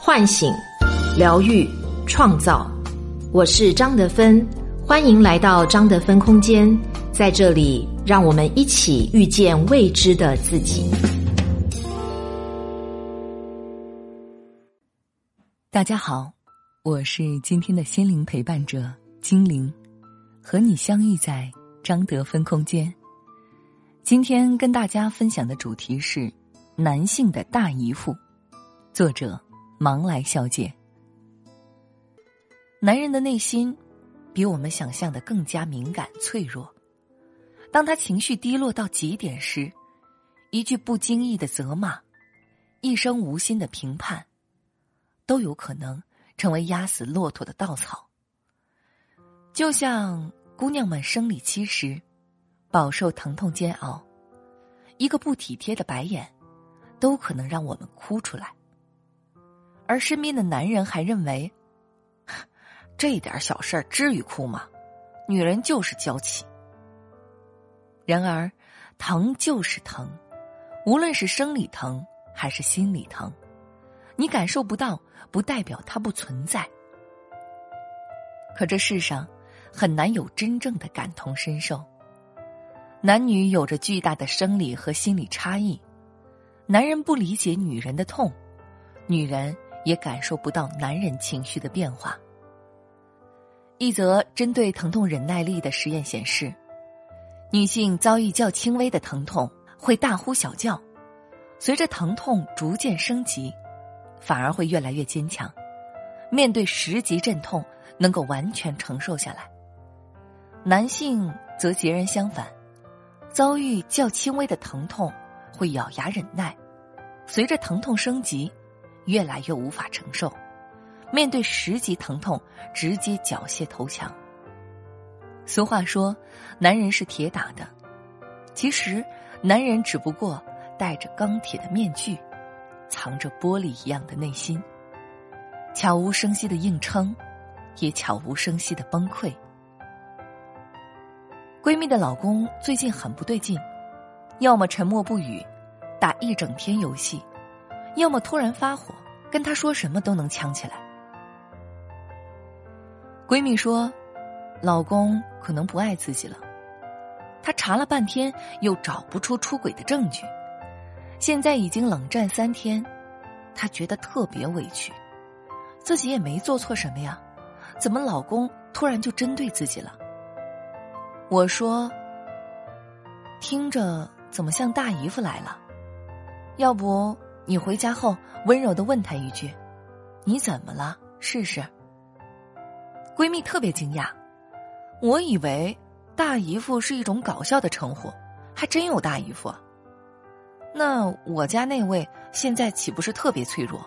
唤醒、疗愈、创造。我是张德芬，欢迎来到张德芬空间。在这里，让我们一起遇见未知的自己。大家好，我是今天的心灵陪伴者精灵，和你相遇在张德芬空间。今天跟大家分享的主题是男性的大姨夫，作者忙来小姐。男人的内心比我们想象的更加敏感脆弱，当他情绪低落到极点时，一句不经意的责骂，一声无心的评判，都有可能成为压死骆驼的稻草。就像姑娘们生理期时。饱受疼痛煎熬，一个不体贴的白眼，都可能让我们哭出来。而身边的男人还认为，这点小事儿至于哭吗？女人就是娇气。然而，疼就是疼，无论是生理疼还是心理疼，你感受不到，不代表它不存在。可这世上，很难有真正的感同身受。男女有着巨大的生理和心理差异，男人不理解女人的痛，女人也感受不到男人情绪的变化。一则针对疼痛忍耐力的实验显示，女性遭遇较轻微的疼痛会大呼小叫，随着疼痛逐渐升级，反而会越来越坚强，面对十级阵痛能够完全承受下来。男性则截然相反。遭遇较轻微的疼痛，会咬牙忍耐；随着疼痛升级，越来越无法承受。面对十级疼痛，直接缴械投降。俗话说：“男人是铁打的。”其实，男人只不过戴着钢铁的面具，藏着玻璃一样的内心，悄无声息的硬撑，也悄无声息的崩溃。闺蜜的老公最近很不对劲，要么沉默不语，打一整天游戏，要么突然发火，跟她说什么都能呛起来。闺蜜说，老公可能不爱自己了，她查了半天又找不出出轨的证据，现在已经冷战三天，她觉得特别委屈，自己也没做错什么呀，怎么老公突然就针对自己了？我说：“听着怎么像大姨夫来了？要不你回家后温柔的问他一句：‘你怎么了？’试试。”闺蜜特别惊讶，我以为大姨夫是一种搞笑的称呼，还真有大姨夫。那我家那位现在岂不是特别脆弱？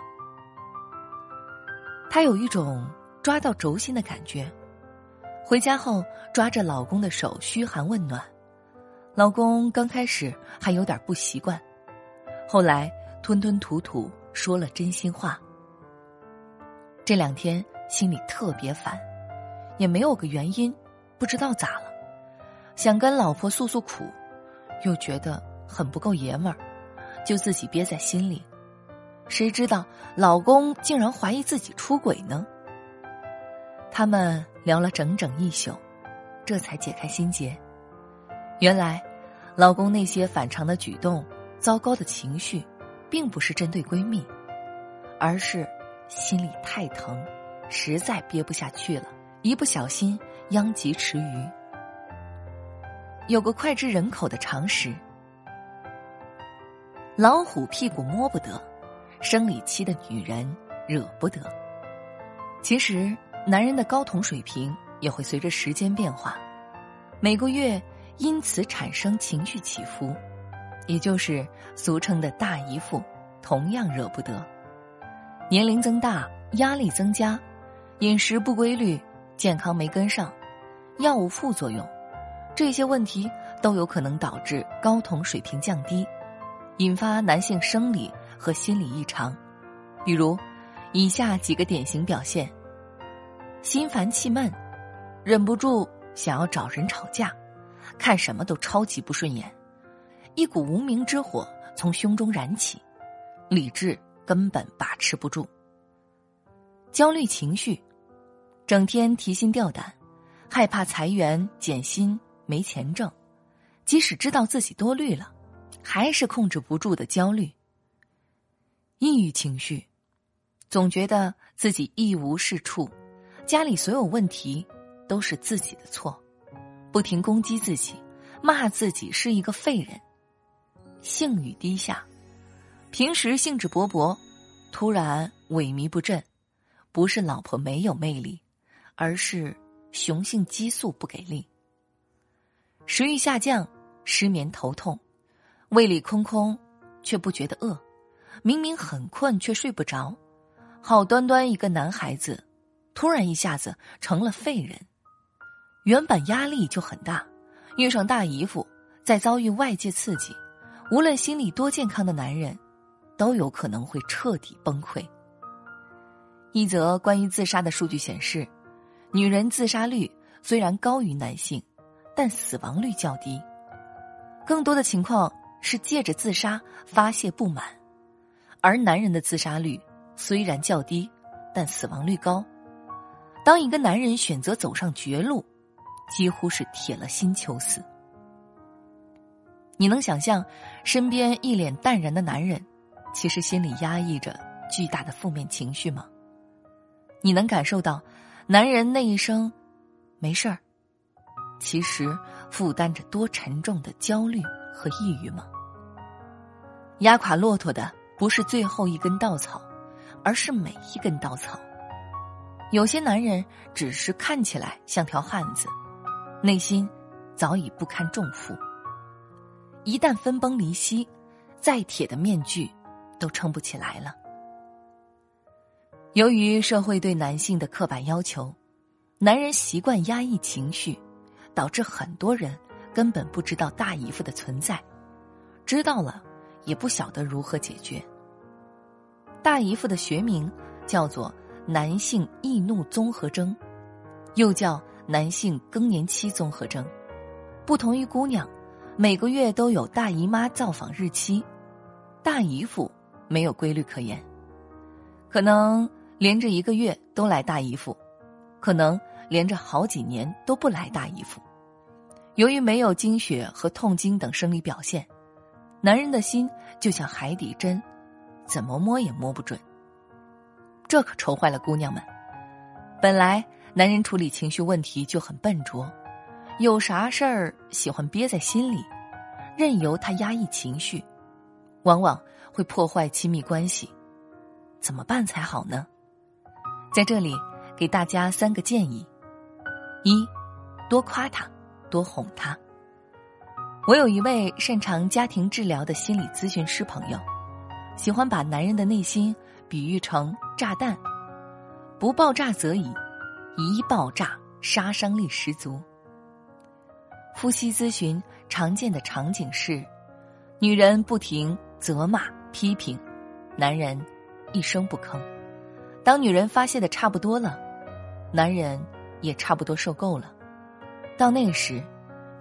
她有一种抓到轴心的感觉。回家后，抓着老公的手嘘寒问暖。老公刚开始还有点不习惯，后来吞吞吐吐说了真心话。这两天心里特别烦，也没有个原因，不知道咋了，想跟老婆诉诉苦，又觉得很不够爷们儿，就自己憋在心里。谁知道老公竟然怀疑自己出轨呢？他们。聊了整整一宿，这才解开心结。原来，老公那些反常的举动、糟糕的情绪，并不是针对闺蜜，而是心里太疼，实在憋不下去了，一不小心殃及池鱼。有个脍炙人口的常识：老虎屁股摸不得，生理期的女人惹不得。其实。男人的睾酮水平也会随着时间变化，每个月因此产生情绪起伏，也就是俗称的大姨夫，同样惹不得。年龄增大，压力增加，饮食不规律，健康没跟上，药物副作用，这些问题都有可能导致睾酮水平降低，引发男性生理和心理异常，比如以下几个典型表现。心烦气闷，忍不住想要找人吵架，看什么都超级不顺眼，一股无名之火从胸中燃起，理智根本把持不住，焦虑情绪，整天提心吊胆，害怕裁员减薪没钱挣，即使知道自己多虑了，还是控制不住的焦虑。抑郁情绪，总觉得自己一无是处，家里所有问题都是自己的错，不停攻击自己，骂自己是一个废人。性欲低下，平时兴致勃勃，突然萎靡不振，不是老婆没有魅力，而是雄性激素不给力。食欲下降，失眠头痛，胃里空空，却不觉得饿，明明很困却睡不着，好端端一个男孩子，突然一下子成了废人。原本压力就很大，遇上大姨夫，再遭遇外界刺激。无论心理多健康的男人，都有可能会彻底崩溃。一则关于自杀的数据显示，女人自杀率虽然高于男性，但死亡率较低。更多的情况是借着自杀发泄不满，而男人的自杀率虽然较低，但死亡率高。当一个男人选择走上绝路，几乎是铁了心求死。你能想象，身边一脸淡然的男人，其实心里压抑着巨大的负面情绪吗？你能感受到，男人那一声“没事儿”，其实负担着多沉重的焦虑和抑郁吗？压垮骆驼的不是最后一根稻草，而是每一根稻草。有些男人只是看起来像条汉子，内心早已不堪重负。一旦分崩离析，再铁的面具都撑不起来了。由于社会对男性的刻板要求，男人习惯压抑情绪，导致很多人根本不知道大姨夫的存在，知道了也不晓得如何解决。大姨夫的学名叫做男性易怒综合征，又叫男性更年期综合征，不同于姑娘。每个月都有大姨妈造访日期，大姨夫没有规律可言，可能连着一个月都来大姨夫，可能连着好几年都不来大姨夫。由于没有经血和痛经等生理表现，男人的心就像海底针，怎么摸也摸不准。这可愁坏了姑娘们。本来男人处理情绪问题就很笨拙。有啥事儿喜欢憋在心里，任由他压抑情绪，往往会破坏亲密关系。怎么办才好呢？在这里给大家三个建议：一，多夸他，多哄他。我有一位擅长家庭治疗的心理咨询师朋友，喜欢把男人的内心比喻成炸弹，不爆炸则已，一爆炸杀伤力十足。夫妻咨询常见的场景是：女人不停责骂、批评，男人一声不吭。当女人发泄的差不多了，男人也差不多受够了。到那时，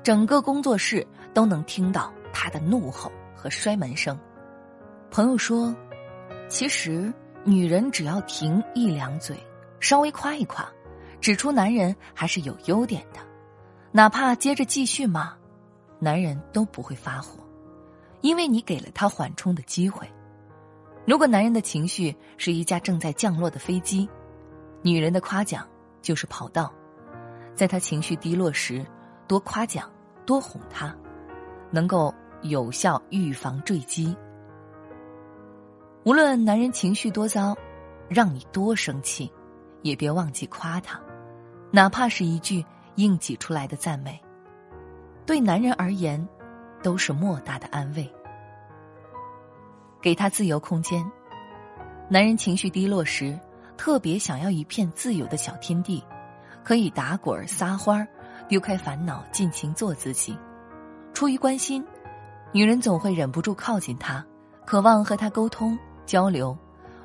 整个工作室都能听到他的怒吼和摔门声。朋友说：“其实女人只要停一两嘴，稍微夸一夸，指出男人还是有优点的。”哪怕接着继续骂，男人都不会发火，因为你给了他缓冲的机会。如果男人的情绪是一架正在降落的飞机，女人的夸奖就是跑道，在他情绪低落时，多夸奖，多哄他，能够有效预防坠机。无论男人情绪多糟，让你多生气，也别忘记夸他，哪怕是一句。硬挤出来的赞美，对男人而言，都是莫大的安慰。给他自由空间。男人情绪低落时，特别想要一片自由的小天地，可以打滚撒欢丢开烦恼，尽情做自己。出于关心，女人总会忍不住靠近他，渴望和他沟通交流，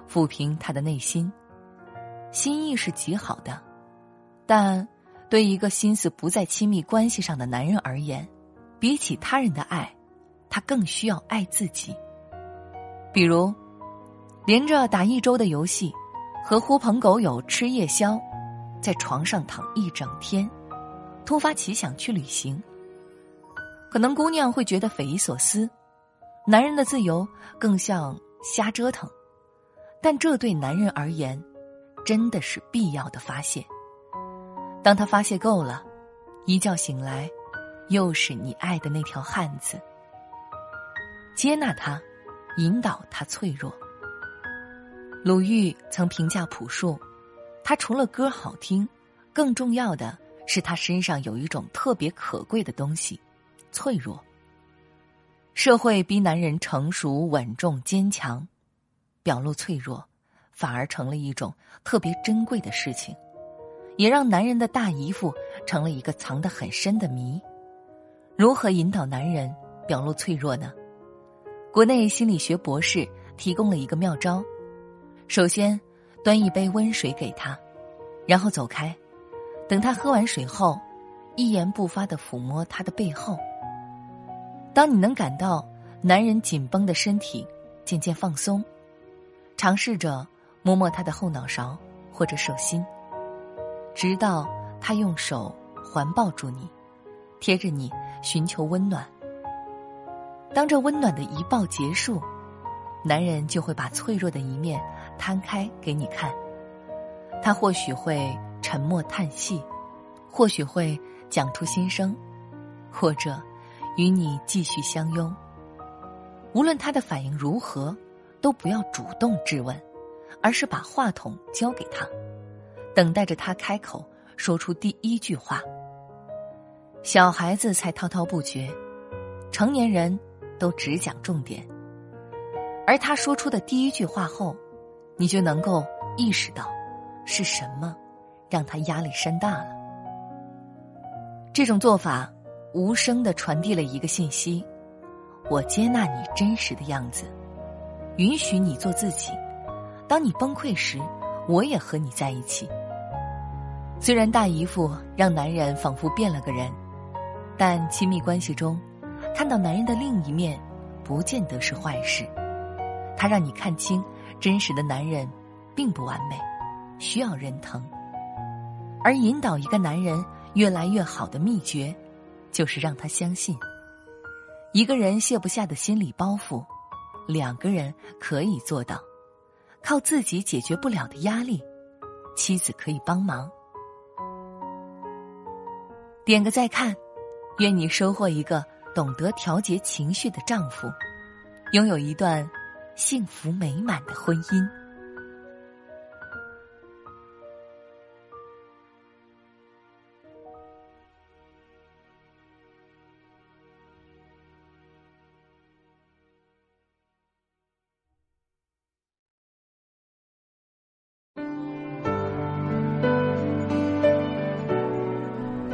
抚平他的内心。心意是极好的，但。对一个心思不在亲密关系上的男人而言，比起他人的爱，他更需要爱自己。比如，连着打一周的游戏，和狐朋狗友吃夜宵，在床上躺一整天，突发奇想去旅行。可能姑娘会觉得匪夷所思，男人的自由更像瞎折腾，但这对男人而言，真的是必要的发泄。当他发泄够了，一觉醒来，又是你爱的那条汉子。接纳他，引导他脆弱。鲁豫曾评价朴树，他除了歌好听，更重要的是他身上有一种特别可贵的东西——脆弱。社会逼男人成熟、稳重、坚强，表露脆弱，反而成了一种特别珍贵的事情，也让男人的大姨夫成了一个藏得很深的谜。如何引导男人表露脆弱呢？国内心理学博士提供了一个妙招。首先，端一杯温水给他，然后走开。等他喝完水后，一言不发的抚摸他的背后。当你能感到男人紧绷的身体渐渐放松，尝试着摸摸他的后脑勺或者手心，直到他用手环抱住你，贴着你寻求温暖。当这温暖的一抱结束，男人就会把脆弱的一面。摊开给你看，他或许会沉默叹息，或许会讲出心声，或者与你继续相拥。无论他的反应如何，都不要主动质问，而是把话筒交给他，等待着他开口说出第一句话。小孩子才滔滔不绝，成年人都只讲重点，而他说出的第一句话后。你就能够意识到，是什么让他压力山大了。这种做法无声的传递了一个信息：我接纳你真实的样子，允许你做自己。当你崩溃时，我也和你在一起。虽然大姨夫让男人仿佛变了个人，但亲密关系中，看到男人的另一面，不见得是坏事。他让你看清。真实的男人，并不完美，需要人疼。而引导一个男人越来越好的秘诀，就是让他相信，一个人卸不下的心理包袱，两个人可以做到。靠自己解决不了的压力，妻子可以帮忙。点个再看，愿你收获一个懂得调节情绪的丈夫，拥有一段。幸福美满的婚姻。